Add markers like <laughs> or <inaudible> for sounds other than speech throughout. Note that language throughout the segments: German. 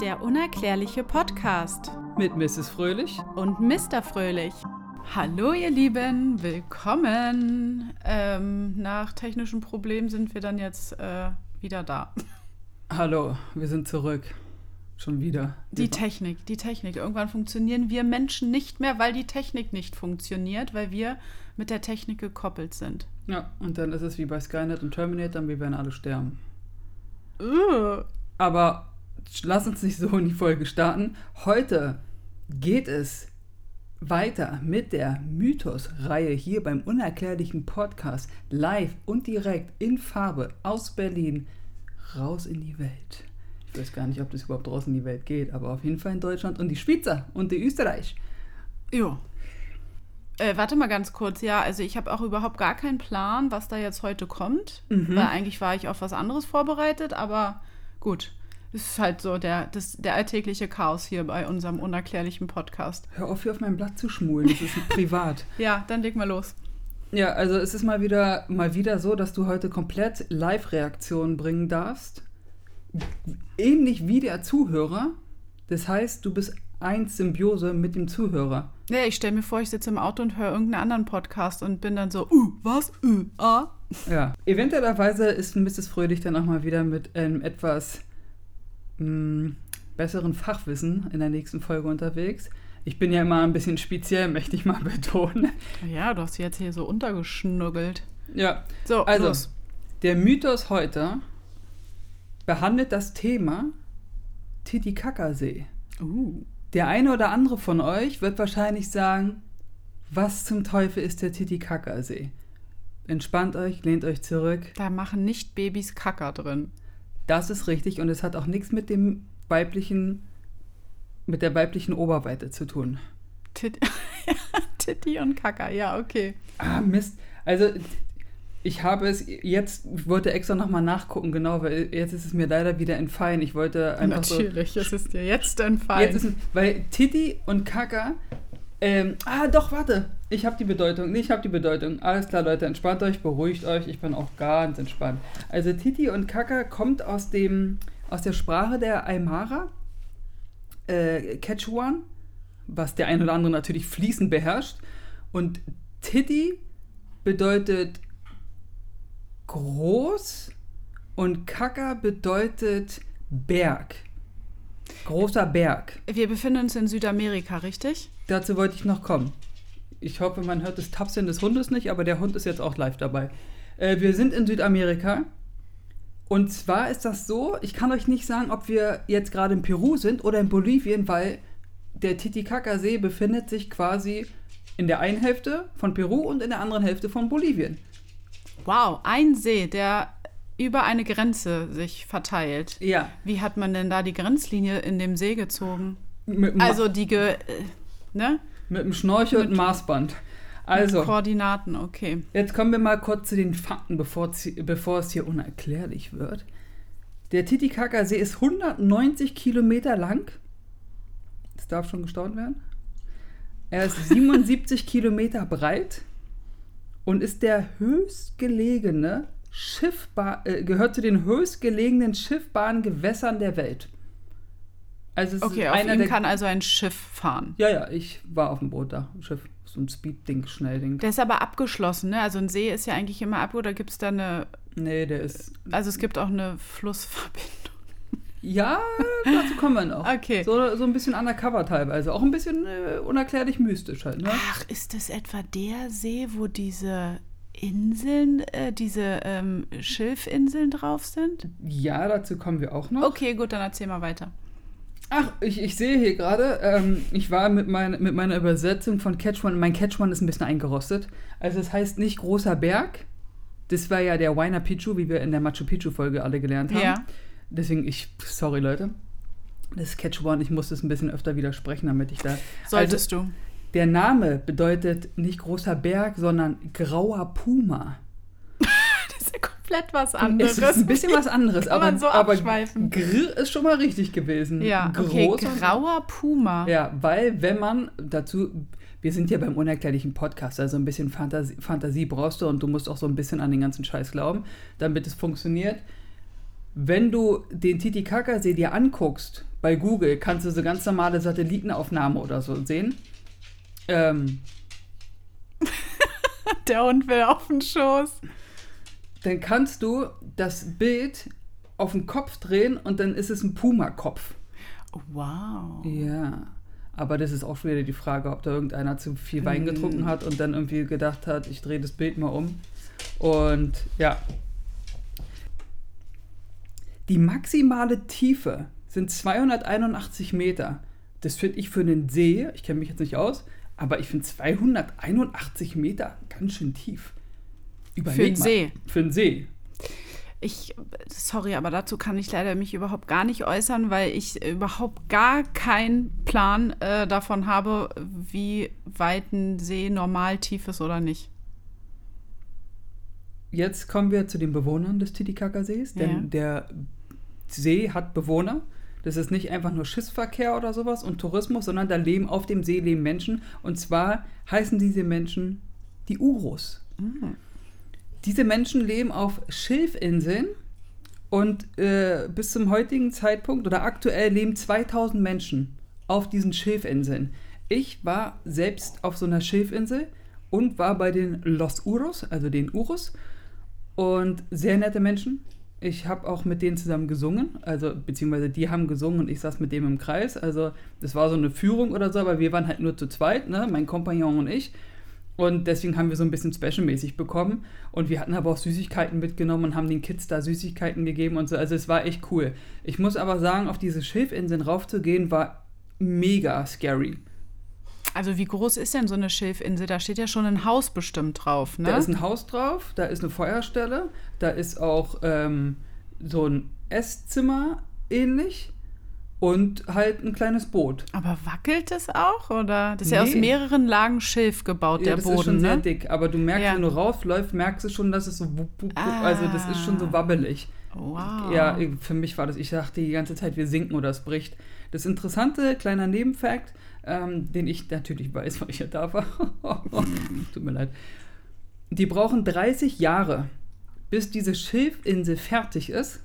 Der unerklärliche Podcast Mit Mrs. Fröhlich. und Mr. Fröhlich. Hallo ihr Lieben, willkommen. Ähm, nach technischen Problemen sind wir dann jetzt äh, wieder da. Hallo, wir sind zurück. Schon wieder. Die Technik, die Technik. Irgendwann funktionieren wir Menschen nicht mehr, weil die Technik nicht funktioniert, weil wir mit der Technik gekoppelt sind. Ja, und dann ist es wie bei Skynet und Terminator, wir werden alle sterben. Ugh. Aber lass uns nicht so in die Folge starten. Heute geht es weiter mit der Mythos-Reihe hier beim unerklärlichen Podcast. Live und direkt in Farbe aus Berlin raus in die Welt. Ich weiß gar nicht, ob das überhaupt draußen in die Welt geht, aber auf jeden Fall in Deutschland und die Schweizer und die Österreich. Jo. Äh, warte mal ganz kurz, ja, also ich habe auch überhaupt gar keinen Plan, was da jetzt heute kommt, Mhm. weil eigentlich war ich auf was anderes vorbereitet, aber gut. Es ist halt so der, das, der alltägliche Chaos hier bei unserem unerklärlichen Podcast. Hör auf, hier auf mein Blatt zu schmulen, das ist <laughs> privat. Ja, dann leg mal los. Ja, also es ist mal wieder, mal wieder so, dass du heute komplett Live-Reaktionen bringen darfst. Ähnlich wie der Zuhörer. Das heißt, du bist eins Symbiose mit dem Zuhörer. Ja, ich stelle mir vor, ich sitze im Auto und höre irgendeinen anderen Podcast und bin dann so, uh, was? Uh, ah. Ja. Eventuellerweise ist Mrs. Fröhlich dann auch mal wieder mit einem etwas mh, besseren Fachwissen in der nächsten Folge unterwegs. Ich bin ja immer ein bisschen speziell, <laughs> möchte ich mal betonen. Ja, du hast sie jetzt hier so untergeschnuggelt. Ja, So, Also, los. der Mythos heute behandelt das Thema Titicacasee. Uh. Der eine oder andere von euch wird wahrscheinlich sagen, was zum Teufel ist der Titicacasee? Entspannt euch, lehnt euch zurück. Da machen nicht Babys Kacker drin. Das ist richtig und es hat auch nichts mit dem weiblichen, mit der weiblichen Oberweite zu tun. Tit <laughs> Titti und Kacker, ja, okay. Ah, Mist. Also, ich habe es jetzt, ich wollte extra nochmal nachgucken, genau, weil jetzt ist es mir leider wieder entfallen. Ich wollte einfach so. Natürlich, es ist dir jetzt entfallen. Jetzt ist weil Titi und Kaka. Ähm, ah, doch, warte. Ich habe die Bedeutung. Nee, ich habe die Bedeutung. Alles klar, Leute, entspannt euch, beruhigt euch. Ich bin auch ganz entspannt. Also Titi und Kaka kommt aus dem aus der Sprache der Aymara, äh, Quechuan, was der ein oder andere natürlich fließend beherrscht. Und Titi bedeutet groß und Kaka bedeutet Berg. Großer Berg. Wir befinden uns in Südamerika, richtig? Dazu wollte ich noch kommen. Ich hoffe, man hört das Tapsen des Hundes nicht, aber der Hund ist jetzt auch live dabei. Äh, wir sind in Südamerika. Und zwar ist das so, ich kann euch nicht sagen, ob wir jetzt gerade in Peru sind oder in Bolivien, weil der Titicaca-See befindet sich quasi in der einen Hälfte von Peru und in der anderen Hälfte von Bolivien. Wow, ein See, der über eine Grenze sich verteilt. Ja. Wie hat man denn da die Grenzlinie in dem See gezogen? Also die Ge äh, ne? Mit dem Schnorchel und dem Maßband. Also. Mit Koordinaten, okay. Jetzt kommen wir mal kurz zu den Fakten, bevor, es- bevor es hier unerklärlich wird. Der Titicaca-See ist 190 Kilometer lang. Das darf schon gestaunt werden. Er ist <laughs> 77 Kilometer breit und ist der höchstgelegene Schiffbar äh, gehört zu den höchstgelegenen schiffbaren Gewässern der Welt. Also es Okay, ist auf einer ihm kann also ein Schiff fahren. Ja, ja, ich war auf dem Boot da, ein Schiff, so ein Speed-Ding, Schnellding. Der ist aber abgeschlossen, ne? Also ein See ist ja eigentlich immer ab, oder gibt es da eine, Nee, der ist also es gibt auch eine Flussverbindung. Ja, dazu kommen wir noch. <laughs> Okay. So, so ein bisschen undercover teilweise. Auch ein bisschen äh, unerklärlich mystisch halt, ne? Ach, ist das etwa der See, wo diese Inseln, äh, diese ähm, Schilfinseln drauf sind? Ja, dazu kommen wir auch noch. Okay, gut, dann erzähl mal weiter. Ach, ich, ich sehe hier gerade, ähm, ich war mit, mein, mit meiner Übersetzung von Catchman, mein Catchman ist ein bisschen eingerostet. Also es heißt nicht großer Berg. Das war ja der Huayna Picchu, wie wir in der Machu Picchu-Folge alle gelernt haben. Ja. Deswegen, ich, sorry Leute. Das ist Catch-One, ich muss das ein bisschen öfter widersprechen, damit ich da... Solltest du. Der Name bedeutet nicht großer Berg, sondern grauer Puma. Ist ja komplett was anderes. Es ist ein bisschen was <laughs> anderes, Kann aber, so aber abschweifen. Gr ist schon mal richtig gewesen. Ja, Groß okay, grauer Puma. Ja, weil wenn man dazu, wir sind ja beim unerklärlichen Podcast, also ein bisschen Fantasie, Fantasie brauchst du und du musst auch so ein bisschen an den ganzen Scheiß glauben, damit es funktioniert. Wenn du den Titicacasee dir anguckst, bei Google kannst du so ganz normale Satellitenaufnahme oder so sehen. Ähm, <laughs> Der Hund will auf den Schoß. Dann kannst du das Bild auf den Kopf drehen und dann ist es ein Puma-Kopf. Wow. Ja. Aber das ist auch schon wieder die Frage, ob da irgendeiner zu viel Wein getrunken hat und dann irgendwie gedacht hat, ich drehe das Bild mal um. Und ja. Die maximale Tiefe sind 281 Meter. Das finde ich für einen See, ich kenne mich jetzt nicht aus, aber ich finde 281 Meter ganz schön tief. Für einen mal. See. Für einen See. Ich, sorry, aber dazu kann ich leider mich überhaupt gar nicht äußern, weil ich überhaupt gar keinen Plan äh, davon habe, wie weit ein See normal tief ist oder nicht. Jetzt kommen wir zu den Bewohnern des Titicaca-Sees, denn Ja. der See hat Bewohner. Das ist nicht einfach nur Schiffsverkehr oder sowas und Tourismus, sondern da leben auf dem See leben Menschen. Und zwar heißen diese Menschen die Urus. Diese Menschen leben auf Schilfinseln und äh, bis zum heutigen Zeitpunkt oder aktuell leben 2000 Menschen auf diesen Schilfinseln. Ich war selbst auf so einer Schilfinsel und war bei den Los Urus, also den Urus. Und sehr nette Menschen. Ich habe auch mit denen zusammen gesungen, also beziehungsweise die haben gesungen und ich saß mit dem im Kreis. Also das war so eine Führung oder so, aber wir waren halt nur zu zweit, ne? mein Kompagnon und ich. Und deswegen haben wir so ein bisschen specialmäßig bekommen. Und wir hatten aber auch Süßigkeiten mitgenommen und haben den Kids da Süßigkeiten gegeben und so. Also es war echt cool. Ich muss aber sagen, auf diese Schilfinseln raufzugehen, war mega scary. Also wie groß ist denn so eine Schilfinsel? Da steht ja schon ein Haus bestimmt drauf, ne? Da ist ein Haus drauf, da ist eine Feuerstelle, da ist auch ähm, so ein Esszimmer ähnlich und halt ein kleines Boot. aber wackelt es auch? Oder? Das ist ja aus Nee. mehreren Lagen Schilf gebaut, der das Boden, ist schon sehr ne? dick, aber du merkst, Ja. wenn du rausläufst, merkst du schon, dass es so, wupp, wupp, wupp, also das ist schon so Ah. wabbelig. Wow. Ja, für mich war das, ich dachte die ganze Zeit, wir sinken oder es bricht. Das interessante, kleiner Nebenfakt, ähm, den ich natürlich weiß, weil ich ja da war. <laughs> Tut mir leid. Die brauchen 30 Jahre, bis diese Schilfinsel fertig ist.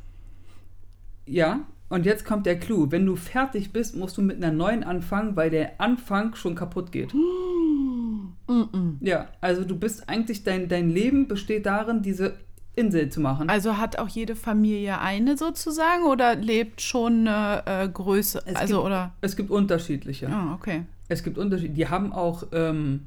Ja, und jetzt kommt der Clou. Wenn du fertig bist, musst du mit einer neuen anfangen, weil der Anfang schon kaputt geht. Mm-mm. <gasps> Ja, also du bist eigentlich, dein, dein Leben besteht darin, diese Insel zu machen. Also hat auch jede Familie eine sozusagen oder lebt schon eine äh, Größe? Es also gibt- oder? Es gibt unterschiedliche. Ah, okay. Es gibt Unterschiede. Die haben auch, ähm,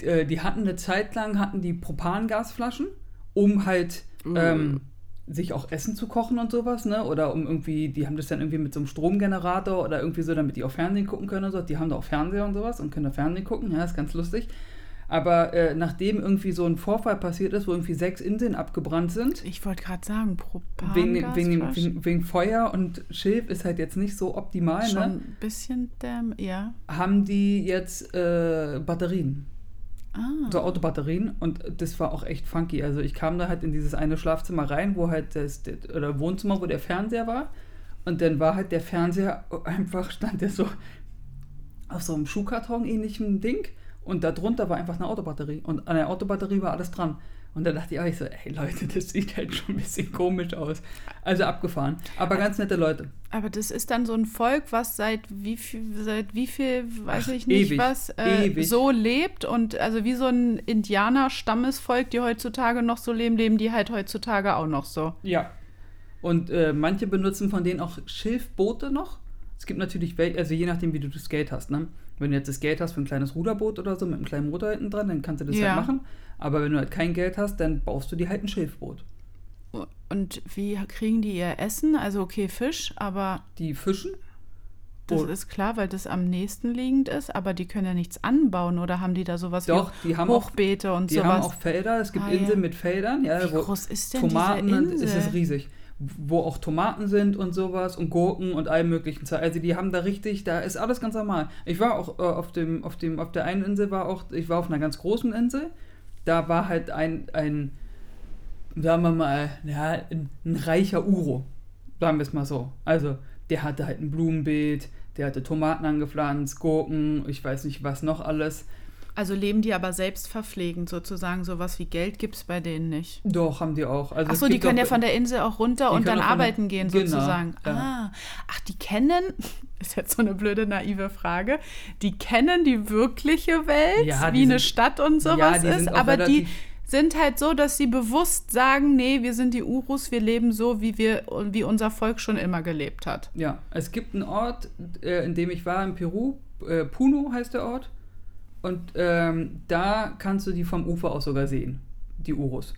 äh, die hatten eine Zeit lang, hatten die Propangasflaschen, um halt ähm, sich auch Essen zu kochen und sowas, ne? Oder um irgendwie, die haben das dann irgendwie mit so einem Stromgenerator oder irgendwie so, damit die auch Fernsehen gucken können und so. Die haben da auch Fernseher und sowas und können da Fernsehen gucken, ja, ist ganz lustig. Aber äh, nachdem irgendwie so ein Vorfall passiert ist, wo irgendwie sechs Inseln abgebrannt sind, Ich wollte gerade sagen, wegen, wegen, wegen, wegen, wegen Feuer und Schilf ist halt jetzt nicht so optimal, Schon ne? ein bisschen dämm, ja. haben die jetzt äh, Batterien. Ah. So Autobatterien und das war auch echt funky. Also ich kam da halt in dieses eine Schlafzimmer rein, wo halt das, oder Wohnzimmer, wo der Fernseher war. Und dann war halt der Fernseher <laughs> einfach, stand der so auf so einem Schuhkarton ähnlichem Ding und darunter war einfach eine Autobatterie. Und an der Autobatterie war alles dran. Und da dachte ich auch ich so, ey Leute, das sieht halt schon ein bisschen komisch aus. Also abgefahren. Aber ganz nette Leute. Aber das ist dann so ein Volk, was seit wie viel, seit wie viel, weiß ich nicht ewig, was, äh, so lebt und also wie so ein Indianer-Stammesvolk, die heutzutage noch so leben, leben die halt heutzutage auch noch so. Ja. Und äh, manche benutzen von denen auch Schilfboote noch. Es gibt natürlich welche, also je nachdem, wie du das Geld hast. Ne? Wenn du jetzt das Geld hast für ein kleines Ruderboot oder so mit einem kleinen Motor hinten dran, dann kannst du das Ja. halt machen. Aber wenn du halt kein Geld hast, dann baust du dir halt ein Schilfboot. Und wie kriegen die ihr Essen? Also okay, Fisch, aber Die fischen. das ist klar, weil das am nächsten liegend ist, aber die können ja nichts anbauen oder haben die da sowas Doch, wie die haben auch, Hochbeete und die sowas? haben auch Felder. Es gibt Ah, Inseln ja. mit Feldern. Ja, wie groß ist denn Tomaten, diese Insel? es ist riesig. Wo auch Tomaten sind und sowas und Gurken und allem möglichen. Also die haben da richtig, da ist alles ganz normal. Ich war auch äh, auf dem, auf dem, auf der einen Insel war auch, ich war auf einer ganz großen Insel. Da war halt ein, ein, sagen wir mal, ja, ein, ein reicher Uro. Sagen wir es mal so. Also, der hatte halt ein Blumenbeet, der hatte Tomaten angepflanzt, Gurken, ich weiß nicht was noch alles. Also leben die aber selbst verpflegend sozusagen, sowas wie Geld gibt es bei denen nicht. Doch, haben die auch. Also Achso, die können ja auch- von der Insel auch runter und dann von der- arbeiten gehen Genau, sozusagen. ja. Ah, ach, die kennen, <laughs> ist jetzt so eine blöde, naive Frage, die kennen die wirkliche Welt, Ja, wie eine sind- Stadt und Ja, sowas die ist, aber die sind halt so, dass sie bewusst sagen, nee, wir sind die Urus, wir leben so, wie wir, wie unser Volk schon immer gelebt hat. Ja, es gibt einen Ort, äh, in dem ich war, in Peru. Äh, Puno heißt der Ort. Und ähm, da kannst du die vom Ufer aus sogar sehen, die Urus.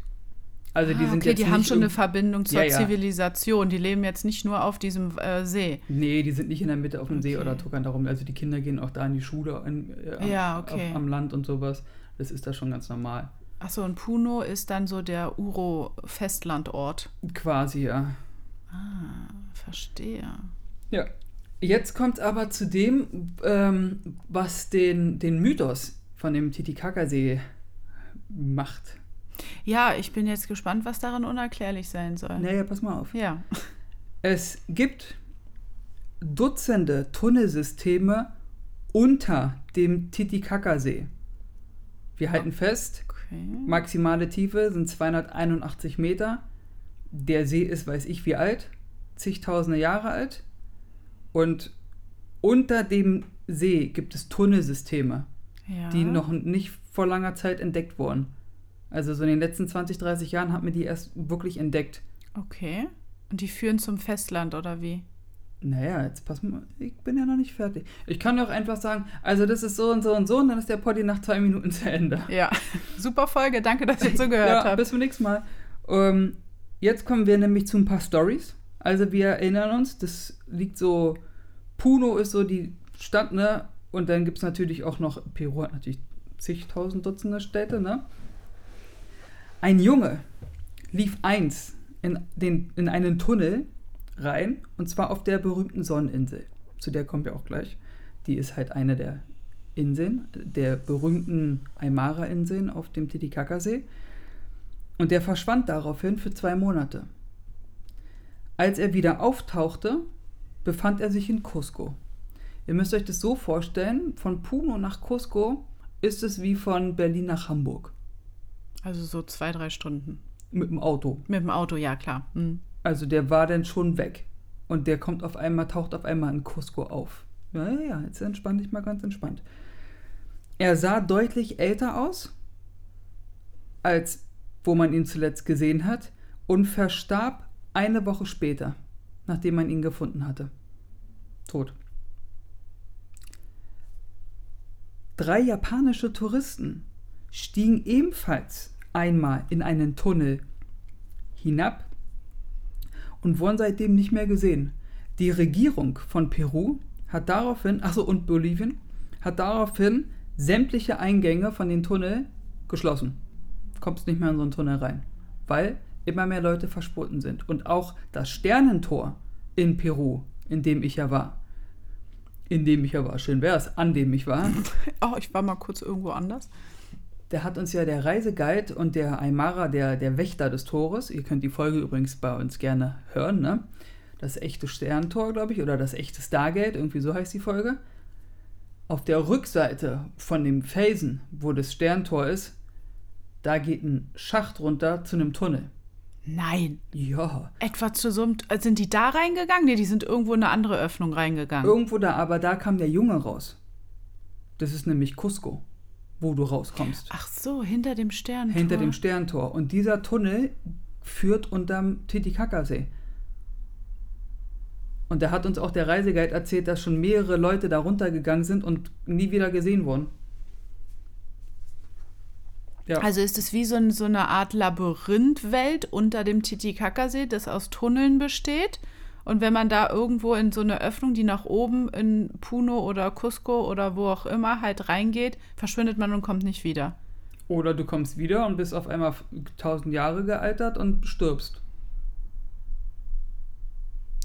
Also die ah, sind okay, jetzt die haben schon eine Verbindung zur Ja, ja. Zivilisation. Die leben jetzt nicht nur auf diesem äh, See. Nee, die sind nicht in der Mitte auf dem See Okay. oder tuckern darum. Also die Kinder gehen auch da in die Schule in, äh, Ja, am- okay. auf, am Land und sowas. Das ist da schon ganz normal. Achso, und Puno ist dann so der Uro-Festlandort. Quasi, ja. Ah, verstehe. Ja. Jetzt kommt aber zu dem, ähm, was den, den Mythos von dem Titicacasee macht. Ja, ich bin jetzt gespannt, was daran unerklärlich sein soll. Naja, pass mal auf. Ja. Es gibt Dutzende Tunnelsysteme unter dem Titicacasee. Wir halten fest, Okay. maximale Tiefe sind 281 Meter. Der See ist, weiß ich wie alt, zigtausende Jahre alt. Und unter dem See gibt es Tunnelsysteme, Ja. die noch nicht vor langer Zeit entdeckt wurden. Also so in den letzten 20, 30 Jahren hat man die erst wirklich entdeckt. Okay. Und die führen zum Festland, oder wie? Naja, jetzt pass mal, ich bin ja noch nicht fertig. Ich kann doch einfach sagen, also das ist so und so und so und dann ist der Poddy nach zwei Minuten zu Ende. <laughs> Ja. Super Folge. Danke, dass ihr <laughs> zugehört ja, habt. bis zum nächsten Mal. Ähm, jetzt kommen wir nämlich zu ein paar Stories. Also wir erinnern uns, das liegt so, Puno ist so die Stadt, ne? Und dann gibt es natürlich auch noch, Peru hat natürlich zigtausend Dutzende Städte, ne? Ein Junge lief eins in, den, in einen Tunnel rein, und zwar auf der berühmten Sonneninsel. Zu der kommen wir auch gleich. Die ist halt eine der Inseln, der berühmten Aymara-Inseln auf dem Titicacasee. Und der verschwand daraufhin für zwei Monate. Als er wieder auftauchte, befand er sich in Cusco. Ihr müsst euch das so vorstellen, von Puno nach Cusco ist es wie von Berlin nach Hamburg. Also so zwei, drei Stunden. Mit dem Auto. Mit dem Auto, ja klar. Hm. Also der war dann schon weg. Und der kommt auf einmal, taucht auf einmal in Cusco auf. Ja, ja, ja, jetzt entspann dich mal ganz entspannt. Er sah deutlich älter aus, als wo man ihn zuletzt gesehen hat, und verstarb eine Woche später, nachdem man ihn gefunden hatte. Tot. Drei japanische Touristen stiegen ebenfalls einmal in einen Tunnel hinab und wurden seitdem nicht mehr gesehen. Die Regierung von Peru hat daraufhin, achso, und Bolivien, hat daraufhin sämtliche Eingänge von den Tunnel geschlossen. Kommst nicht mehr in so einen Tunnel rein. Weil immer mehr Leute verschwunden sind. Und auch das Sternentor in Peru, in dem ich ja war, in dem ich ja war, schön wär's, an dem ich war, <laughs> Oh, ich war mal kurz irgendwo anders. der hat uns ja der Reiseguide und der Aymara, der, der Wächter des Tores, ihr könnt die Folge übrigens bei uns gerne hören, ne? Das echte Sterntor, glaube ich, oder das echte Stargate, irgendwie so heißt die Folge. Auf der Rückseite von dem Felsen, wo das Sterntor ist, da geht ein Schacht runter zu einem Tunnel. Nein. Ja, Etwa zu so einem. äh, Sind die da reingegangen? Nee, die sind irgendwo in eine andere Öffnung reingegangen. irgendwo da, aber da kam der Junge raus. Das ist nämlich Cusco, wo du rauskommst. Ach so, hinter dem Stern. hinter dem Sterntor. Und dieser Tunnel führt unterm Titicacasee. Und da hat uns auch der Reiseguide erzählt, dass schon mehrere Leute da runtergegangen sind und nie wieder gesehen wurden. Ja, Also ist es wie so, ein, so eine Art Labyrinthwelt unter dem Titicacasee, das aus Tunneln besteht. Und wenn man da irgendwo in so eine Öffnung, die nach oben in Puno oder Cusco oder wo auch immer halt reingeht, verschwindet man und kommt nicht wieder. oder du kommst wieder und bist auf einmal tausend Jahre gealtert und stirbst.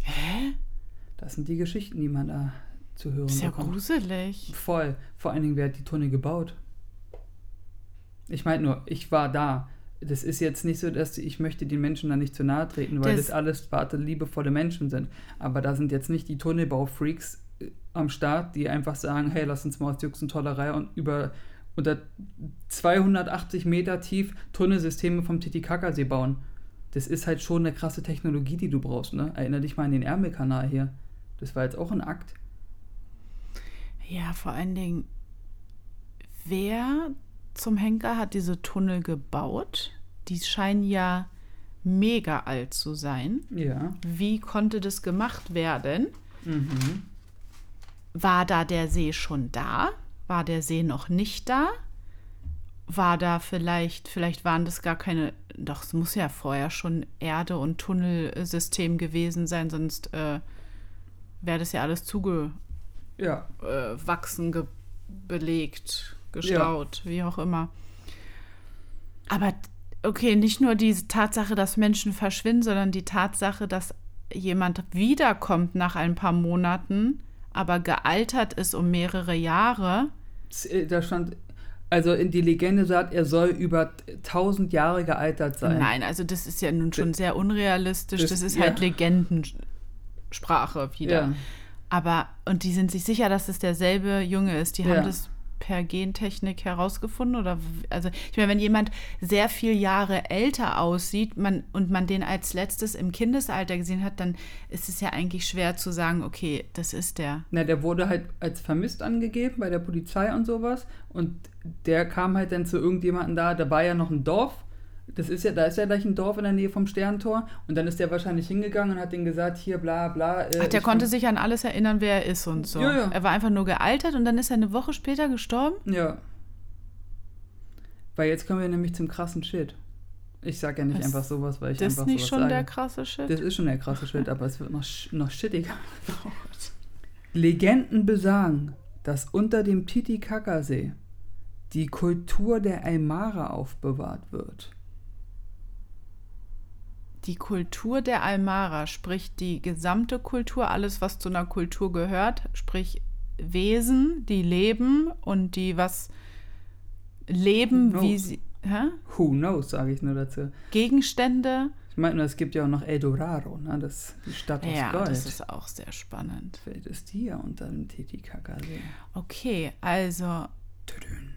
Hä? Das sind die Geschichten, die man da zu hören Ist ja bekommt. gruselig. Voll. Vor allen Dingen, wer hat die Tunnel gebaut? Ich meine nur, ich war da. Das ist jetzt nicht so, dass ich möchte den Menschen da nicht zu nahe treten, weil Das- das, alles warte liebevolle Menschen sind. Aber da sind jetzt nicht die Tunnelbaufreaks äh, am Start, die einfach sagen, hey, lass uns mal aus Jux und Tollerei und über unter 280 Meter tief Tunnelsysteme vom Titicacasee bauen. Das ist halt schon eine krasse Technologie, die du brauchst, ne? Erinner dich mal an den Ärmelkanal hier. Das war jetzt auch ein Akt. Ja, vor allen Dingen, wer zum Henker hat diese Tunnel gebaut? Die scheinen ja mega alt zu sein. Ja. Wie konnte das gemacht werden? Mhm. War da der See schon da? War der See noch nicht da? War da vielleicht, vielleicht waren das gar keine, doch, es muss ja vorher schon Erde- und Tunnelsystem gewesen sein, sonst äh, wäre das ja alles zugewachsen, Ja. ge belegt, gestaut, wie auch immer. Aber okay, nicht nur die Tatsache, dass Menschen verschwinden, sondern die Tatsache, dass jemand wiederkommt nach ein paar Monaten, aber gealtert ist um mehrere Jahre. Äh, Da stand, also in die Legende sagt, er soll über 1000 Jahre gealtert sein. Nein, also das ist ja nun schon sehr unrealistisch. das- Das ist ja. halt Legendensprache wieder. Ja. Aber, und die sind sich sicher, dass es derselbe Junge ist. Die Ja. haben das per Gentechnik herausgefunden? Oder, also, ich meine, wenn jemand sehr viel Jahre älter aussieht man, und man den als letztes im Kindesalter gesehen hat, dann ist es ja eigentlich schwer zu sagen, okay, das ist der. Na, der wurde halt als vermisst angegeben bei der Polizei und sowas. Und der kam halt dann zu irgendjemandem da, da war ja noch ein Dorf. Das ist ja, da ist ja gleich ein Dorf in der Nähe vom Sterntor. Und dann ist der wahrscheinlich hingegangen und hat denen gesagt, hier bla bla. Äh, Ach, der konnte sich an alles erinnern, wer er ist und so. Ja, ja. Er war einfach nur gealtert und dann ist er eine Woche später gestorben? Ja. Weil jetzt kommen wir nämlich zum krassen Shit. Ich sag ja nicht Was- einfach sowas, weil ich Das ist einfach nicht sowas schon sage. der krasse Shit? Das ist schon der krasse Shit, aber es wird noch, noch shittiger. <laughs> Legenden besagen, dass unter dem Titicacasee die Kultur der Aymara aufbewahrt wird. Die Kultur der Aymara, sprich die gesamte Kultur, alles, was zu einer Kultur gehört, sprich Wesen, die leben und die was leben, wie sie. Hä? Who knows, sage ich nur dazu. Gegenstände. Ich meine, nur, es gibt ja auch noch Eldorado, ne? das, die Stadt aus Ja, Gold. das ist auch sehr spannend. Vielleicht ist die ja unter dem Titicacasee. Okay, also Tüdün.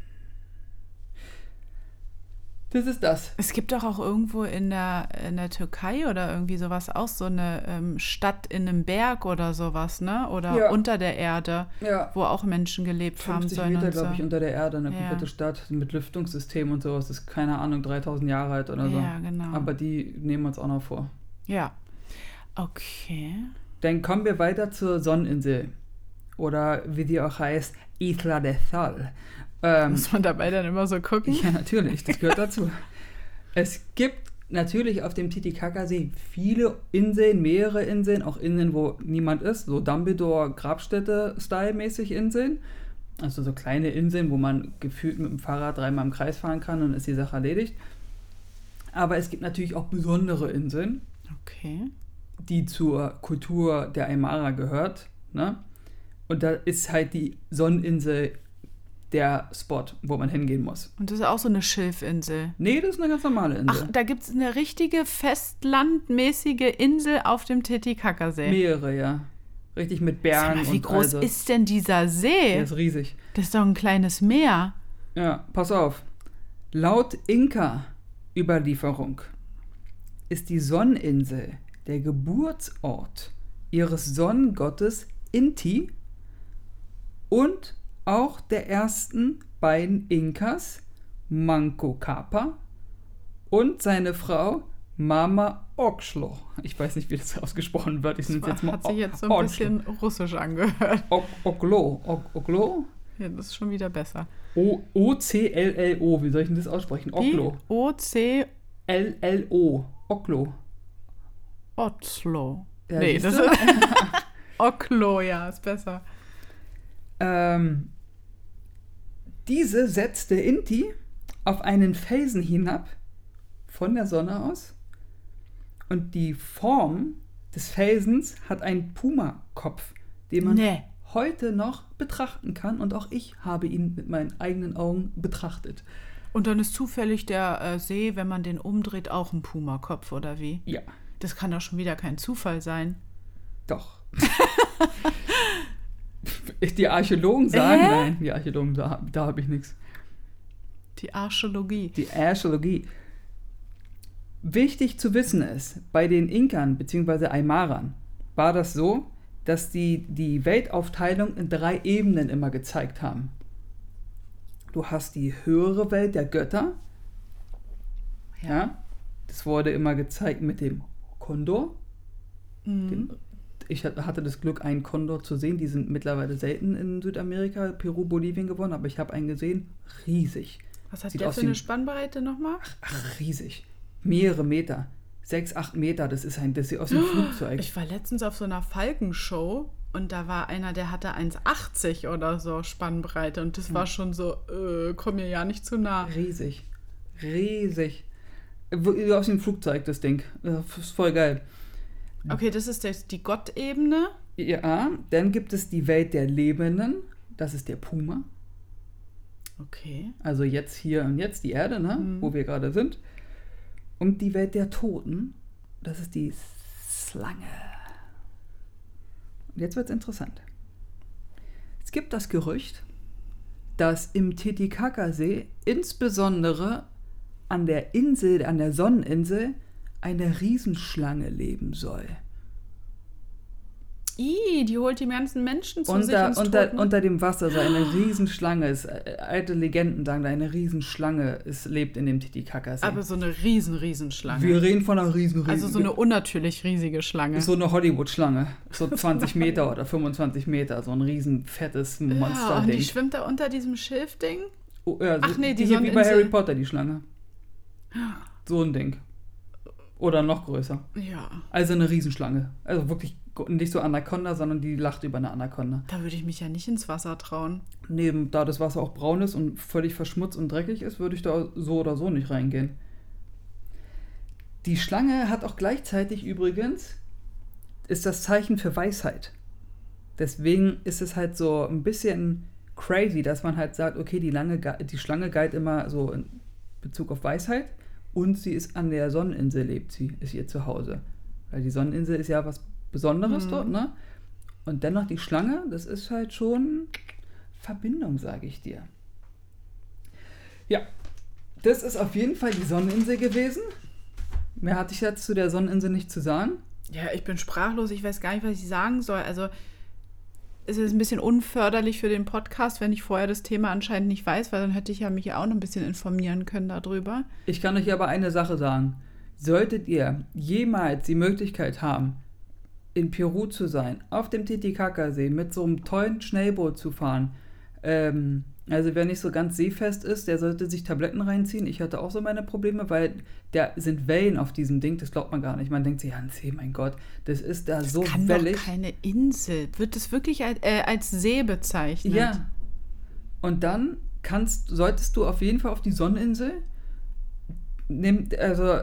Das ist das. es gibt doch auch irgendwo in der, in der Türkei oder irgendwie sowas auch so eine ähm, Stadt in einem Berg oder sowas, ne? Oder Ja. unter der Erde, Ja. wo auch Menschen gelebt haben 50 sollen. Meter, und so. glaube ich, unter der Erde, eine Ja. komplette Stadt mit Lüftungssystem und sowas. Das ist, keine Ahnung, 3000 Jahre alt oder so. Ja, genau. Aber die nehmen wir uns auch noch vor. Ja. Okay. Dann kommen wir weiter zur Sonneninsel. Oder wie die auch heißt, Isla de Sal. Ähm, Muss man dabei dann immer so gucken? ja, natürlich, das gehört dazu. Es gibt natürlich auf dem Titicacasee viele Inseln, mehrere Inseln, auch Inseln, wo niemand ist, so Dumbledore-Grabstätte-Style-mäßig Inseln. Also so kleine Inseln, wo man gefühlt mit dem Fahrrad dreimal im Kreis fahren kann und ist die Sache erledigt. Aber es gibt natürlich auch besondere Inseln, Okay. die zur Kultur der Aymara gehört. Ne? Und da ist halt die Sonneninsel der Spot, wo man hingehen muss. Und das ist auch so eine Schilfinsel. Nee, das ist eine ganz normale Insel. Ach, da gibt es eine richtige festlandmäßige Insel auf dem Titicacasee. Mehrere, ja. Richtig mit Bergen mal, wie und groß also, ist denn dieser Der See? ist riesig. Das ist doch ein kleines Meer. Ja, pass auf. Laut Inka-Überlieferung ist die Sonneninsel der Geburtsort ihres Sonnengottes Inti und auch der ersten beiden Inkas, Manco Capa und seine Frau Mama Oxlo. Ich weiß nicht, wie das ausgesprochen wird. Ich es jetzt mal Hat sich jetzt so ein bisschen russisch angehört. Ok- Oklo. Ok- Oklo? Ja, das ist schon wieder besser. O- O-C-L-L-O. Wie soll ich denn das aussprechen? Oklo. Wie? O-C L-L-O. Oklo. Oslo. Ja, nee, das ist <laughs> Oklo, ja, ist besser. Ähm, diese setzte Inti auf einen Felsen hinab von der Sonne aus und die Form des Felsens hat einen Puma-Kopf, den man Nee. heute noch betrachten kann und auch ich habe ihn mit meinen eigenen Augen betrachtet. Und dann ist zufällig der äh, See, wenn man den umdreht, auch ein Pumakopf, oder wie? Ja, Das kann doch schon wieder kein Zufall sein. doch. <laughs> <laughs> die Archäologen sagen, Hä? nein, die Archäologen, da, da habe ich nichts. Die Archäologie. Die Archäologie. Wichtig zu wissen ist, bei den Inkern bzw. Aymaran war das so, dass die die Weltaufteilung in drei Ebenen immer gezeigt haben. Du hast die höhere Welt der Götter. Ja. Das wurde immer gezeigt mit dem Kondor. Mhm. Den, ich hat- hatte das Glück, einen Kondor zu sehen. Die sind mittlerweile selten in Südamerika, Peru, Bolivien geworden, aber ich habe einen gesehen. Riesig. Was hat Sieht der für eine ein- Spannbreite nochmal? Ach, riesig. Mehrere Meter. Sechs, acht Meter, das ist ein, das sieht aus wie ein Flugzeug. Ich war letztens auf so einer Falkenshow und da war einer, der hatte 1,80 oder so Spannbreite und das war schon so, äh, komm mir ja nicht zu nah. Riesig. Riesig. Wie aus ein Flugzeug, das Ding. Das ist voll geil. Okay, das ist der, die Gottebene. Ja, dann gibt es die Welt der Lebenden. Das ist der Puma. Okay. Also jetzt hier und jetzt die Erde, ne? wo wir gerade sind. Und die Welt der Toten. Das ist die Schlange. Und jetzt wird es interessant. Es gibt das Gerücht, dass im Titicacasee insbesondere an der Insel, an der Sonneninsel, eine Riesenschlange leben soll. Ih, die holt die ganzen Menschen zu sich Unter, ins unter, unter dem Wasser so eine <gasps> Riesenschlange ist. äh, Alte Legenden sagen, da eine Riesenschlange ist, lebt in dem Titicacasee. Aber so eine riesen, Riesenschlange. Wir reden von einer riesen, riesen also so eine unnatürlich riesige Schlange. so eine Hollywood-Schlange. So 20 Meter oder 25 Meter. So ein riesen fettes ja, und die schwimmt da unter diesem Schilfding. Oh, ja, so- Ach nee, die hier wie bei. Harry Potter, die Schlange. So ein Ding. Oder noch größer. Ja, Also eine Riesenschlange. Also wirklich nicht so Anaconda, sondern die lacht über eine Anaconda. da würde ich mich ja nicht ins Wasser trauen. Neben, da das Wasser auch braun ist und völlig verschmutzt und dreckig ist, würde ich da so oder so nicht reingehen. Die Schlange hat auch gleichzeitig übrigens, ist das Zeichen für Weisheit. Deswegen ist es halt so ein bisschen crazy, dass man halt sagt, okay, die, lange, ge- die Schlange galt immer so in Bezug auf Weisheit und sie ist an der Sonneninsel, lebt sie, ist ihr Zuhause. Weil die Sonneninsel ist ja was Besonderes Mhm. dort, ne? Und dennoch die Schlange, das ist halt schon Verbindung, sage ich dir. Ja, das ist auf jeden Fall die Sonneninsel gewesen. Mehr hatte ich jetzt zu der Sonneninsel nicht zu sagen. Ja, ich bin sprachlos, ich weiß gar nicht, was ich sagen soll. Also es ist ein bisschen unförderlich für den Podcast, wenn ich vorher das Thema anscheinend nicht weiß, weil dann hätte ich ja mich auch noch ein bisschen informieren können darüber. Ich kann euch aber eine Sache sagen. Solltet ihr jemals die Möglichkeit haben, in Peru zu sein, auf dem Titicacasee mit so einem tollen Schnellboot zu fahren, ähm, also wer nicht so ganz seefest ist, der sollte sich Tabletten reinziehen. Ich hatte auch so meine Probleme, weil da sind Wellen auf diesem Ding, das glaubt man gar nicht. Man denkt sich, ja, ein See, mein Gott, das ist da so Kann wellig. doch keine Insel. Wird es wirklich als, äh, als See bezeichnet? Ja. Und dann kannst, solltest du auf jeden Fall auf die Sonneninsel. Nimm, also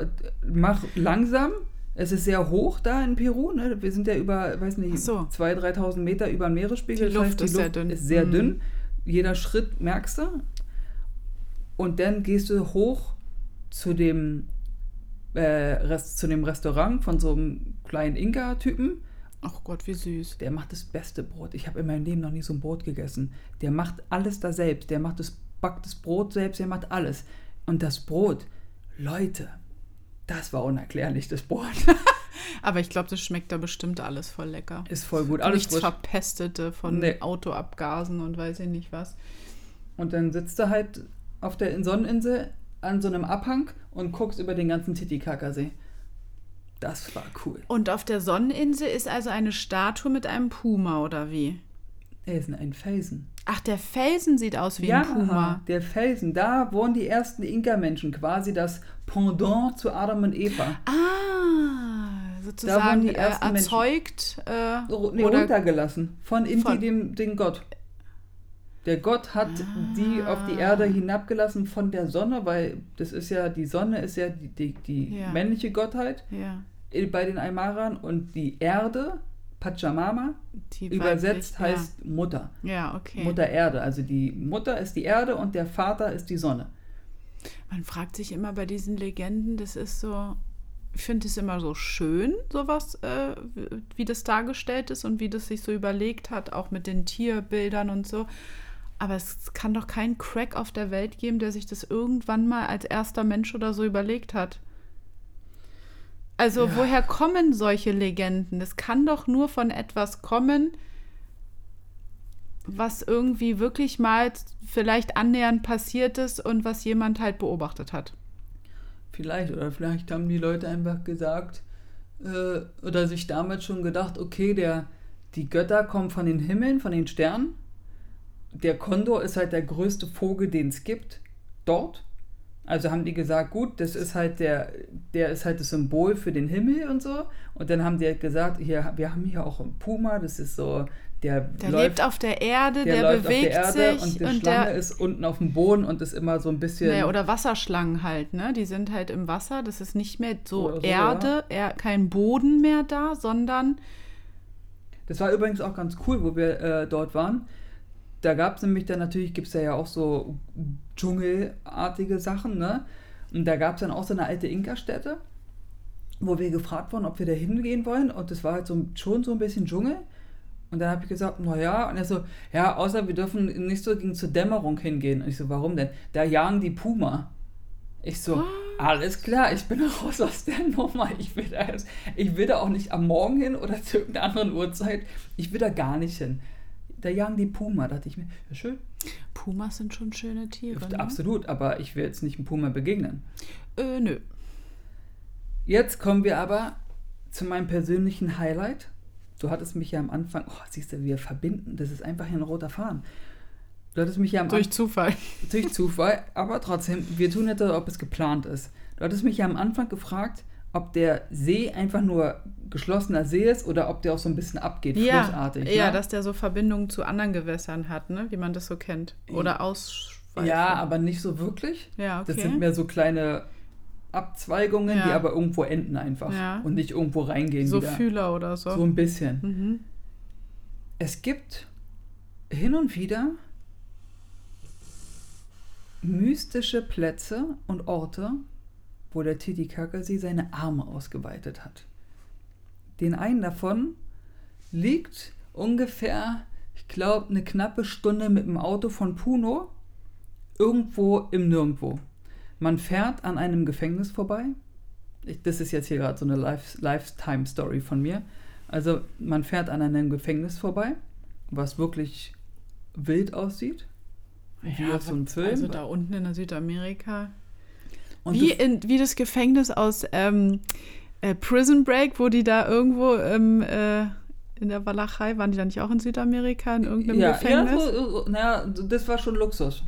mach langsam. Es ist sehr hoch da in Peru. Ne? Wir sind ja über, weiß nicht, so. 2.000, 3.000 Meter über dem Meeresspiegel. Die Das Luft ist sehr dünn. Ist sehr Mhm. dünn. Jeder Schritt merkst du. Und dann gehst du hoch zu dem, äh, Rest, zu dem Restaurant von so einem kleinen Inka-Typen. Ach Gott, wie süß. Der macht das beste Brot. Ich habe in meinem Leben noch nie so ein Brot gegessen. Der macht alles da selbst. Der macht das, backt das Brot selbst. Der macht alles. Und das Brot, Leute, das war unerklärlich, das Brot. <laughs> Aber ich glaube, das schmeckt da bestimmt alles voll lecker. Ist voll gut. Alles Nichts. Verpestete von Nee. Autoabgasen und weiß ich nicht was. Und dann sitzt du halt auf der Sonneninsel an so einem Abhang und guckst über den ganzen Titicacasee. Das war cool. Und auf der Sonneninsel ist also eine Statue mit einem Puma oder wie? Er ist ein Felsen. Ach, der Felsen sieht aus wie ein Puma. der Felsen. Da wurden die ersten Inka-Menschen quasi das Pendant zu Adam und Eva. Ah, sozusagen die äh, ersten Menschen. erzeugt äh, nee, oder runtergelassen. Von Inti, Von- dem, dem Gott. Der Gott hat die auf die Erde hinabgelassen von der Sonne, weil das ist ja, die Sonne ist ja die, die, die Ja. männliche Gottheit ja, äh, bei den Aymaran und die Erde, Pachamama, die übersetzt weiblich- heißt Mutter. Ja, ja okay. Mutter Erde. Also die Mutter ist die Erde und der Vater ist die Sonne. Man fragt sich immer bei diesen Legenden, das ist so, ich finde es immer so schön, sowas, äh, wie das dargestellt ist und wie das sich so überlegt hat, auch mit den Tierbildern und so. Aber es kann doch keinen Crack auf der Welt geben, der sich das irgendwann mal als erster Mensch oder so überlegt hat. Also Ja. woher kommen solche Legenden? Das kann doch nur von etwas kommen, was irgendwie wirklich mal vielleicht annähernd passiert ist und was jemand halt beobachtet hat. Vielleicht, oder vielleicht haben die Leute einfach gesagt, äh, oder sich damals schon gedacht, okay, der, die Götter kommen von den Himmeln, von den Sternen. Der Kondor ist halt der größte Vogel, den es gibt, dort. Also haben die gesagt, gut, das ist halt der, der ist halt das Symbol für den Himmel und so. Und dann haben die halt gesagt, hier, wir haben hier auch einen Puma, das ist so, der, Der läuft, lebt auf der Erde, der, der, bewegt der Erde sich und die und Schlange der ist unten auf dem Boden und ist immer so ein bisschen. Nee, oder Wasserschlangen halt, ne? Die sind halt im Wasser. Das ist nicht mehr so so, Erde, eher kein Boden mehr da, sondern Das war übrigens auch ganz cool, wo wir äh, dort waren. Da gab es nämlich dann natürlich, gibt es ja auch so dschungelartige Sachen, ne? Und da gab es dann auch so eine alte Inka-Stätte, wo wir gefragt wurden, ob wir da hingehen wollen. Und das war halt so, schon so ein bisschen Dschungel. Und dann habe ich gesagt, naja, und er so, ja, außer wir dürfen nicht so gegen zur Dämmerung hingehen. Und ich so, warum denn? Da jagen die Puma. Ich so, alles klar, ich bin <laughs> raus aus der Nummer. Ich will, da jetzt, ich will da auch nicht am Morgen hin oder zu irgendeiner anderen Uhrzeit. Ich will da gar nicht hin. Da jagen die Puma. Da dachte ich mir, ja schön, Pumas sind schon schöne Tiere. Ne? absolut, aber ich will jetzt nicht einem Puma begegnen. Äh, nö. Jetzt kommen wir aber zu meinem persönlichen Highlight. Du hattest mich ja am Anfang, oh, siehst du, wir verbinden, das ist einfach hier ein roter Faden. Du hattest mich ja am Durch Zufall. durch Zufall, aber trotzdem, wir tun jetzt, so, ob es geplant ist. Du hattest mich ja am Anfang gefragt, ob der See einfach nur geschlossener See ist oder ob der auch so ein bisschen abgeht, Ja, flussartig. ja ne? dass der so Verbindungen zu anderen Gewässern hat, ne? Wie man das so kennt. Oder Ausschweifung. ja, aber nicht so wirklich. Ja, okay. Das sind mehr so kleine Abzweigungen, die Ja. aber irgendwo enden einfach Ja. und nicht irgendwo reingehen so wieder. Fühler oder so. So ein bisschen. Mhm. Es gibt hin und wieder mystische Plätze und Orte, wo der Titicacasee seine Arme ausgeweitet hat. Den einen davon liegt ungefähr, ich glaube, eine knappe Stunde mit dem Auto von Puno irgendwo im Nirgendwo. Man fährt an einem Gefängnis vorbei. Ich, das ist jetzt hier gerade so eine Life, Lifetime-Story von mir. Also man fährt an einem Gefängnis vorbei, was wirklich wild aussieht. Wie auf so einem Film. Also da unten in der Südamerika. Und Wie, in, wie das Gefängnis aus ähm, äh, Prison Break, wo die da irgendwo ähm, äh, in der Walachei, waren die da nicht auch in Südamerika in irgendeinem ja, Gefängnis? Ja, so, naja, das war schon Luxus.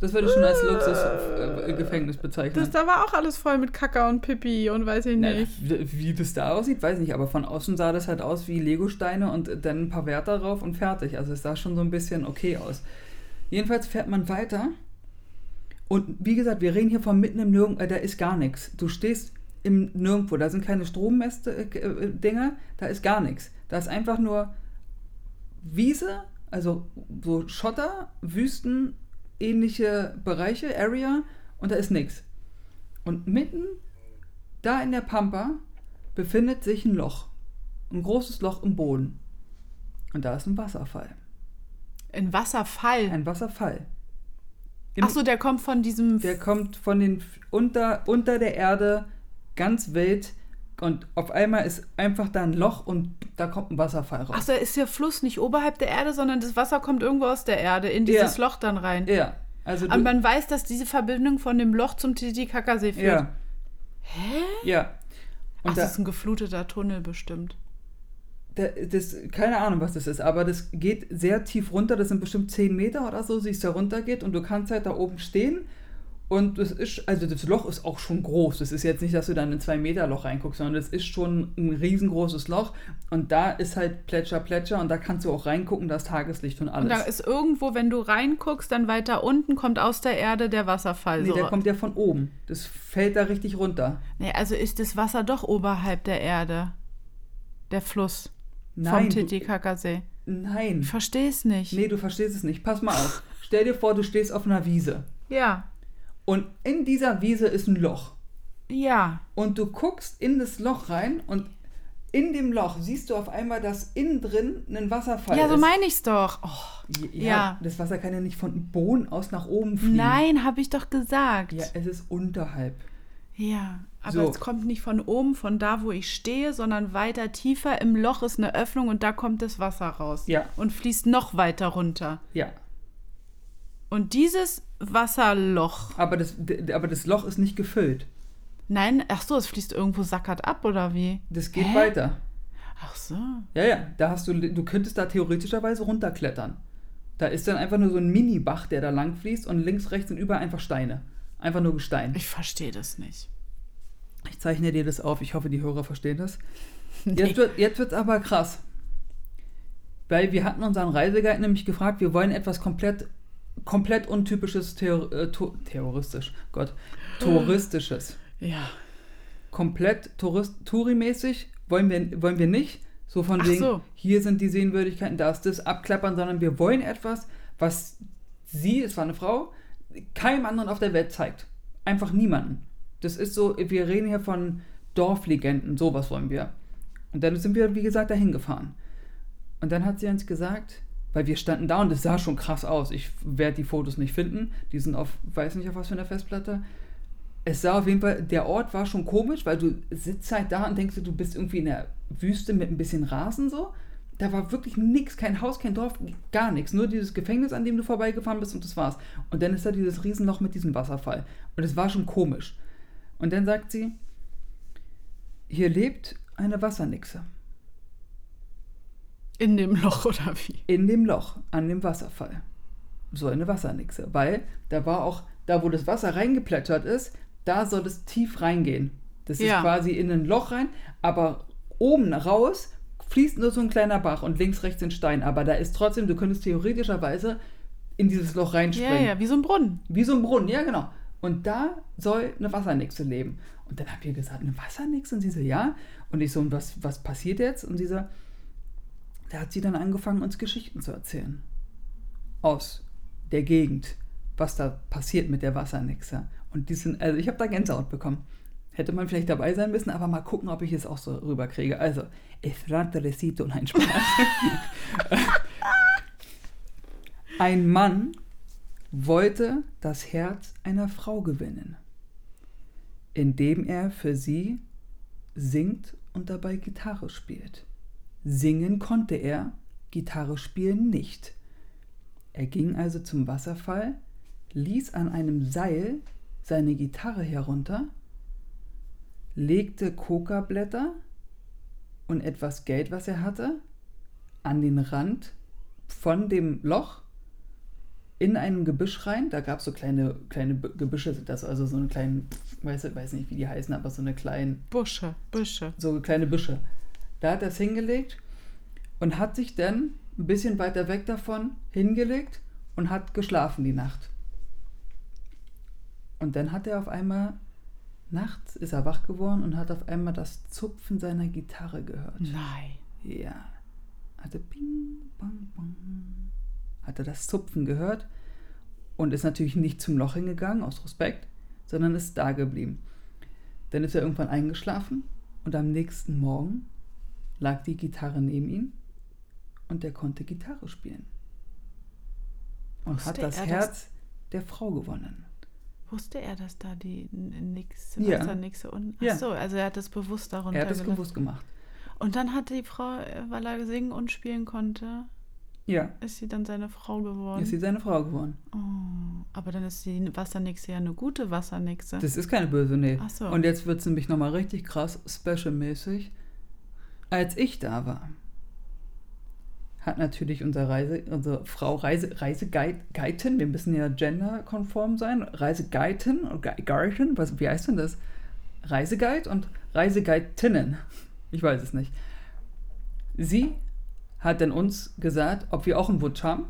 Das würde ich schon als Luxus-Gefängnis bezeichnen. das, da war auch alles voll mit Kaka und Pipi und weiß ich Na, nicht. wie wie das da aussieht, weiß ich nicht, aber von außen sah das halt aus wie Legosteine und dann ein paar Werte drauf und fertig. Also es sah schon so ein bisschen okay aus. Jedenfalls fährt man weiter und wie gesagt, wir reden hier von mitten im Nirgendwo, äh, da ist gar nichts. Du stehst im Nirgendwo, da sind keine Strommessdinger, da ist gar nichts. Da ist einfach nur Wiese, also so Schotter, Wüsten, ähnliche Bereiche, Area und da ist nichts. Und mitten da in der Pampa befindet sich ein Loch. Ein großes Loch im Boden. Und da ist ein Wasserfall. Ein Wasserfall. Ein Wasserfall. Im- Achso, der kommt von diesem. Der kommt von den unter, unter der Erde ganz wild und auf einmal ist einfach da ein Loch und da kommt ein Wasserfall raus. Achso, ist der Fluss nicht oberhalb der Erde, sondern das Wasser kommt irgendwo aus der Erde in dieses Ja. Loch dann rein. Ja, also Aber man weiß, dass diese Verbindung von dem Loch zum Titicacasee führt. ja. Hä? Ja. Und Ach, da, das ist ein gefluteter Tunnel bestimmt. Da, das, keine Ahnung, was das ist, aber das geht sehr tief runter. Das sind bestimmt 10 Meter oder so, wie es da runter geht. Und du kannst halt da oben stehen. Und das ist, also das Loch ist auch schon groß. Das ist jetzt nicht, dass du dann in ein 2 Meter Loch reinguckst, sondern das ist schon ein riesengroßes Loch. Und da ist halt Plätscher, Plätscher. Und da kannst du auch reingucken, das Tageslicht und Und alles. da ist irgendwo, wenn du reinguckst, dann weiter unten kommt aus der Erde der Wasserfall. nee, so. der kommt ja von oben. Das fällt da richtig runter. nee, also ist das Wasser doch oberhalb der Erde. Der Fluss Nein, du, Titicacasee. nein. Ich es nicht. Nee, du verstehst es nicht. Pass mal auf. Stell dir vor, du stehst auf einer Wiese. Ja, Und in dieser Wiese ist ein Loch. ja. Und du guckst in das Loch rein und in dem Loch siehst du auf einmal, dass innen drin ein Wasserfall Ja, ist. so meine ich's doch. Oh, ja, ja. Das Wasser kann ja nicht von Boden aus nach oben fliegen. nein, habe ich doch gesagt. Ja, es ist unterhalb. Ja, aber So. es kommt nicht von oben, von da, wo ich stehe, sondern weiter tiefer. Im Loch ist eine Öffnung und da kommt das Wasser raus. Ja. Und fließt noch weiter runter. Ja. Und dieses Wasserloch, Aber das, aber das Loch ist nicht gefüllt. nein, ach so, es fließt irgendwo sackert ab oder wie? Das geht Hä? weiter. Ach so. Ja, ja, da hast du, du könntest da theoretischerweise runterklettern. Da ist dann einfach nur so ein Mini-Bach, der da lang fließt und links, rechts sind überall einfach Steine. Einfach nur Gestein. Ich verstehe das nicht. Ich zeichne dir das auf. Ich hoffe, die Hörer verstehen das. <laughs> Jetzt wird jetzt wird's aber krass. Weil wir hatten unseren Reiseguide nämlich gefragt, wir wollen etwas komplett, komplett untypisches, Theor äh, to terroristisch, Gott, touristisches. Ja. Komplett Tourist Touri-mäßig wollen wir, wollen wir nicht. So von Ach wegen, so. hier sind die Sehenswürdigkeiten, da ist das, abklappern, sondern wir wollen etwas, was sie, es war eine Frau, keinem anderen auf der Welt zeigt. Einfach niemanden. Das ist so, wir reden hier von Dorflegenden, sowas wollen wir. Und dann sind wir, wie gesagt, dahin gefahren. Und dann hat sie uns gesagt, weil wir standen da und es sah schon krass aus. Ich werde die Fotos nicht finden. Die sind auf, weiß nicht auf was für einer Festplatte. Es sah auf jeden Fall, der Ort war schon komisch, weil du sitzt halt da und denkst, du bist irgendwie in der Wüste mit ein bisschen Rasen so. Da war wirklich nichts, kein Haus, kein Dorf, gar nichts. Nur dieses Gefängnis, an dem du vorbeigefahren bist und das war's. Und dann ist da dieses Riesenloch mit diesem Wasserfall. Und es war schon komisch. Und dann sagt sie, hier lebt eine Wassernixe. In dem Loch oder wie? in dem Loch an dem Wasserfall. So eine Wassernixe. Weil da war auch, da wo das Wasser reingeplätschert ist, da soll es tief reingehen. Das ist Ja. quasi in ein Loch rein, aber oben raus fließt nur so ein kleiner Bach und links, rechts sind Stein. Aber da ist trotzdem, du könntest theoretischerweise in dieses Loch Ja, reinspringen. ja, wie so ein Brunnen. Wie so ein Brunnen, ja genau. Und da soll eine Wassernixe leben. Und dann haben wir gesagt, eine Wassernixe? Und sie so, ja. Und ich so, und was, was passiert jetzt? Und sie so, da hat sie dann angefangen, uns Geschichten zu erzählen. Aus der Gegend, was da passiert mit der Wassernixe. Und die sind, also ich habe da Gänsehaut bekommen. Hätte man vielleicht dabei sein müssen, aber mal gucken, ob ich es auch so rüberkriege. Also, Efrante Recito, nein, Spaß. <laughs> Ein Mann wollte das Herz einer Frau gewinnen, indem er für sie singt und dabei Gitarre spielt. Singen konnte er, Gitarre spielen nicht. Er ging also zum Wasserfall, ließ an einem Seil seine Gitarre herunter, legte Kokablätter und etwas Geld, was er hatte, an den Rand von dem Loch in ein Gebüsch rein. Da gab es so kleine, kleine Gebüsche, das also so eine kleinen, weiß, weiß nicht, wie die heißen, aber so eine kleinen, Busche, Büsche. so kleine Büsche. Da hat er es hingelegt und hat sich dann ein bisschen weiter weg davon hingelegt und hat geschlafen die Nacht. Und dann hat er auf einmal, nachts ist er wach geworden und hat auf einmal das Zupfen seiner Gitarre gehört. Nein. Ja. Hatte ping, bang, bang. Hatte das Zupfen gehört und ist natürlich nicht zum Loch hingegangen, aus Respekt, sondern ist da geblieben. Dann ist er irgendwann eingeschlafen und am nächsten Morgen lag die Gitarre neben ihm und er konnte Gitarre spielen. Und Wusste hat das er das? Herz der Frau gewonnen. Wusste er, dass da die Nixe, Ja. Wassernixe und. Ach Ja. so, also er hat das bewusst darunter Er hat gelassen. gewusst gemacht. Und dann hat die Frau, äh, weil er singen und spielen konnte, Ja, ist sie dann seine Frau geworden. ist sie seine Frau geworden. oh, aber dann ist die Wassernixe ja eine gute Wassernixe. Das ist keine böse, nee. Ach so. Und jetzt wird es nämlich nochmal richtig krass, special-mäßig. Als ich da war, hat natürlich unsere Reise, unsere Frau Reise, Reisegeitin, wir müssen ja genderkonform sein, Reisegeitin und Ge- Geitin, was, wie heißt denn das? Reiseguide und Reisegeitinnen. Ich weiß es nicht. Sie hat dann uns gesagt, ob wir auch einen Wunsch haben.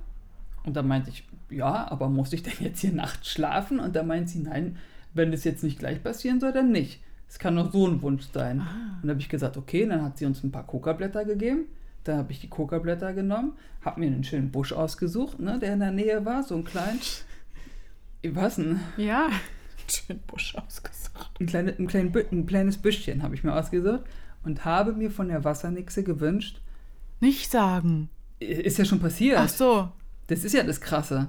Und da meinte ich, ja, aber muss ich denn jetzt hier nachts schlafen? Und da meint sie, nein, wenn das jetzt nicht gleich passieren soll, dann nicht. Es kann doch so ein Wunsch sein. Ah. Und da habe ich gesagt, okay, dann hat sie uns ein paar Kokablätter gegeben. Da habe ich die Kokablätter genommen, habe mir einen schönen Busch ausgesucht, ne, der in der Nähe war, so ein klein. Was denn? ja. <laughs> Schön Busch ausgesucht. Ein, kleine, ein, klein, ein kleines Büschchen habe ich mir ausgesucht. und habe mir von der Wassernixe gewünscht, Nicht sagen. ist ja schon passiert. Ach so. Das ist ja das Krasse.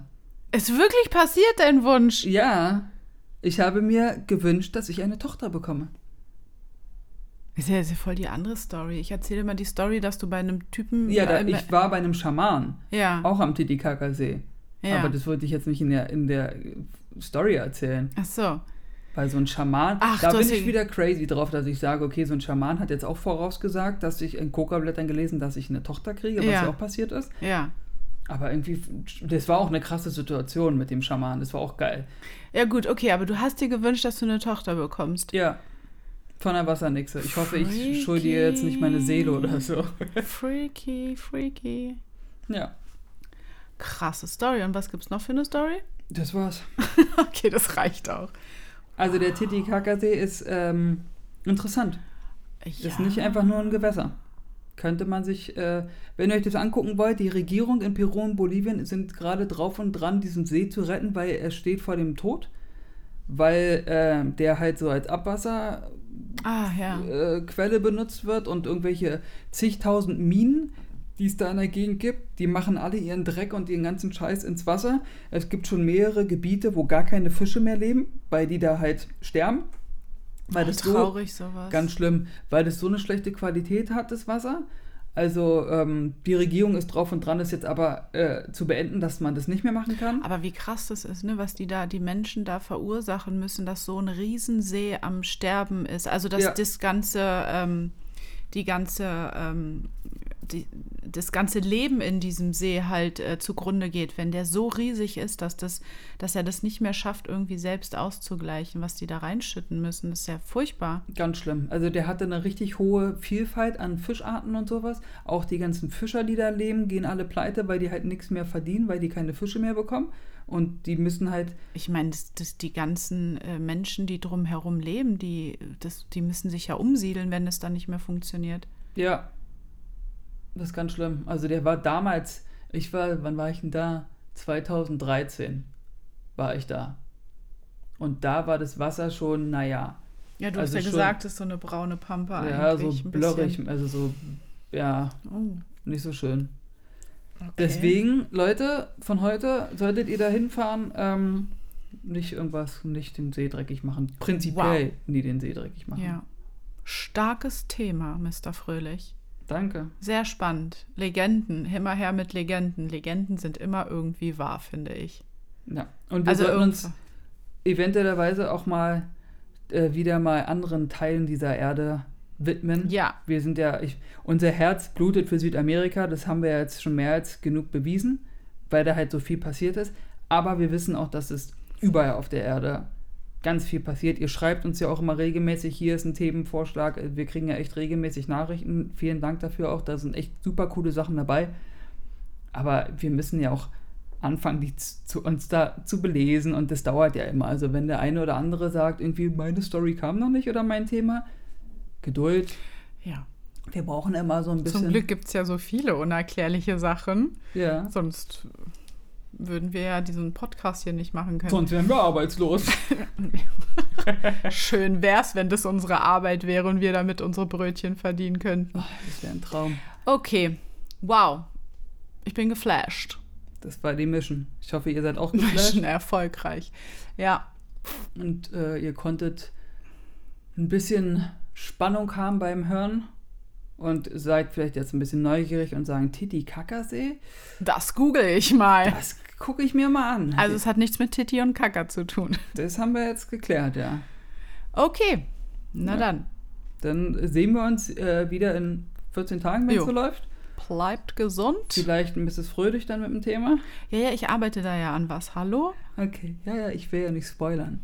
Ist wirklich passiert, dein Wunsch? Ja, ich habe mir gewünscht, dass ich eine Tochter bekomme. Ist ja, ist ja voll die andere Story. Ich erzähle mal die Story, dass du bei einem Typen. Ja, da, ich war bei einem Schaman, ja. auch am Titicacasee. ja. Aber das wollte ich jetzt nicht in der, in der Story erzählen. Ach so. Weil so ein Schaman, Ach, da bin ich wieder crazy drauf, dass ich sage, okay, so ein Schaman hat jetzt auch vorausgesagt, dass ich in Coca-Blättern gelesen, dass ich eine Tochter kriege, was Ja. ja auch passiert ist. Ja. Aber irgendwie, das war auch eine krasse Situation mit dem Schaman, das war auch geil. Ja, gut, okay, aber du hast dir gewünscht, dass du eine Tochter bekommst. Ja, von der Wassernixe. Ich hoffe, ich Freaky. schulde dir jetzt nicht meine Seele oder so. Freaky, freaky. Ja, Krasse Story. Und was gibt's noch für eine Story? das war's. <laughs> Okay, das reicht auch. Also der Titicacasee ist ähm, interessant. Ja. Ist nicht einfach nur ein Gewässer. Könnte man sich, äh, wenn ihr euch das angucken wollt, die Regierung in Peru und Bolivien sind gerade drauf und dran, diesen See zu retten, weil er steht vor dem Tod. Weil äh, der halt so als Abwasserquelle Ah, ja. äh, Quelle benutzt wird und irgendwelche zigtausend Minen, die es da in der Gegend gibt, die machen alle ihren Dreck und ihren ganzen Scheiß ins Wasser. Es gibt schon mehrere Gebiete, wo gar keine Fische mehr leben, weil die da halt sterben. Weil Oh, das so traurig sowas. Ganz schlimm, weil das so eine schlechte Qualität hat, das Wasser. Also ähm, die Regierung ist drauf und dran, es jetzt aber äh, zu beenden, dass man das nicht mehr machen kann. Aber wie krass das ist, ne, was die da, die Menschen da verursachen müssen, dass so ein Riesensee am Sterben ist. Also dass Ja. das ganze, ähm, die ganze, ähm, die, das ganze Leben in diesem See halt äh, zugrunde geht, wenn der so riesig ist, dass das, dass er das nicht mehr schafft, irgendwie selbst auszugleichen, was die da reinschütten müssen. Das ist ja furchtbar. Ganz schlimm. Also der hatte eine richtig hohe Vielfalt an Fischarten und sowas. Auch die ganzen Fischer, die da leben, gehen alle pleite, weil die halt nichts mehr verdienen, weil die keine Fische mehr bekommen. Und die müssen halt, Ich meine, das, das, die ganzen äh, Menschen, die drumherum leben, die, das, die müssen sich ja umsiedeln, wenn es dann nicht mehr funktioniert. ja, das ist ganz schlimm. Also der war damals, ich war, wann war ich denn da? 2013 war ich da. Und da war das Wasser schon, naja, Ja, du Also hast ja schon- gesagt, das ist so eine braune Pampa ja, so eigentlich. ein blurrig, bisschen. also so, ja, Oh, nicht so schön. okay. Deswegen, Leute, von heute solltet ihr da hinfahren, ähm, nicht irgendwas, nicht den See dreckig machen. Prinzipiell nie den See dreckig machen. Ja. Starkes Thema, Mr. Fröhlich. Danke. Sehr spannend. Legenden, immer her mit Legenden. Legenden sind immer irgendwie wahr, finde ich. Ja. Und wir Also sollten uns eventuellerweise auch mal äh, wieder mal anderen Teilen dieser Erde widmen. Ja, Wir sind ja, ich, unser Herz blutet für Südamerika, das haben wir ja jetzt schon mehr als genug bewiesen, weil da halt so viel passiert ist. Aber wir wissen auch, dass es überall auf der Erde ganz viel passiert. Ihr schreibt uns ja auch immer regelmäßig, hier ist ein Themenvorschlag. Wir kriegen ja echt regelmäßig Nachrichten. Vielen Dank dafür auch. Da sind echt super coole Sachen dabei. Aber wir müssen ja auch anfangen, die zu uns da zu belesen und das dauert ja immer. Also wenn der eine oder andere sagt, irgendwie meine Story kam noch nicht oder mein Thema, Geduld. ja. Wir brauchen immer so ein bisschen. Zum Glück gibt es ja so viele unerklärliche Sachen. Ja. Sonst würden wir ja diesen Podcast hier nicht machen können. Sonst wären wir arbeitslos. <laughs> Schön wär's, wenn das unsere Arbeit wäre und wir damit unsere Brötchen verdienen könnten. Das wäre ein Traum. Okay, wow. Ich bin geflasht. Das war die Mission. Ich hoffe, ihr seid auch geflasht Schon <laughs> erfolgreich. Ja, und äh, ihr konntet ein bisschen Spannung haben beim Hören und seid vielleicht jetzt ein bisschen neugierig und sagen, Titicacasee? das google ich mal. Das gucke ich mir mal an. Also es hat nichts mit Titi und Kaka zu tun. das haben wir jetzt geklärt, ja. Okay, na Ja. dann. Dann sehen wir uns äh, wieder in 14 Tagen, wenn es so läuft. Bleibt gesund. Vielleicht ein bisschen fröhlich dann mit dem Thema. Ja, ja, ich arbeite da ja an was. Hallo? Okay, ja, ja, ich will ja nicht spoilern.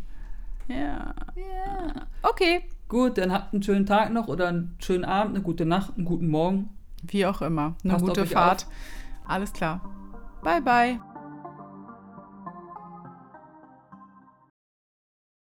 Ja. ja. Okay, Gut, dann habt einen schönen Tag noch oder einen schönen Abend, eine gute Nacht, einen guten Morgen. wie auch immer. Eine Passt auf gute Fahrt. Alles klar. Bye, bye.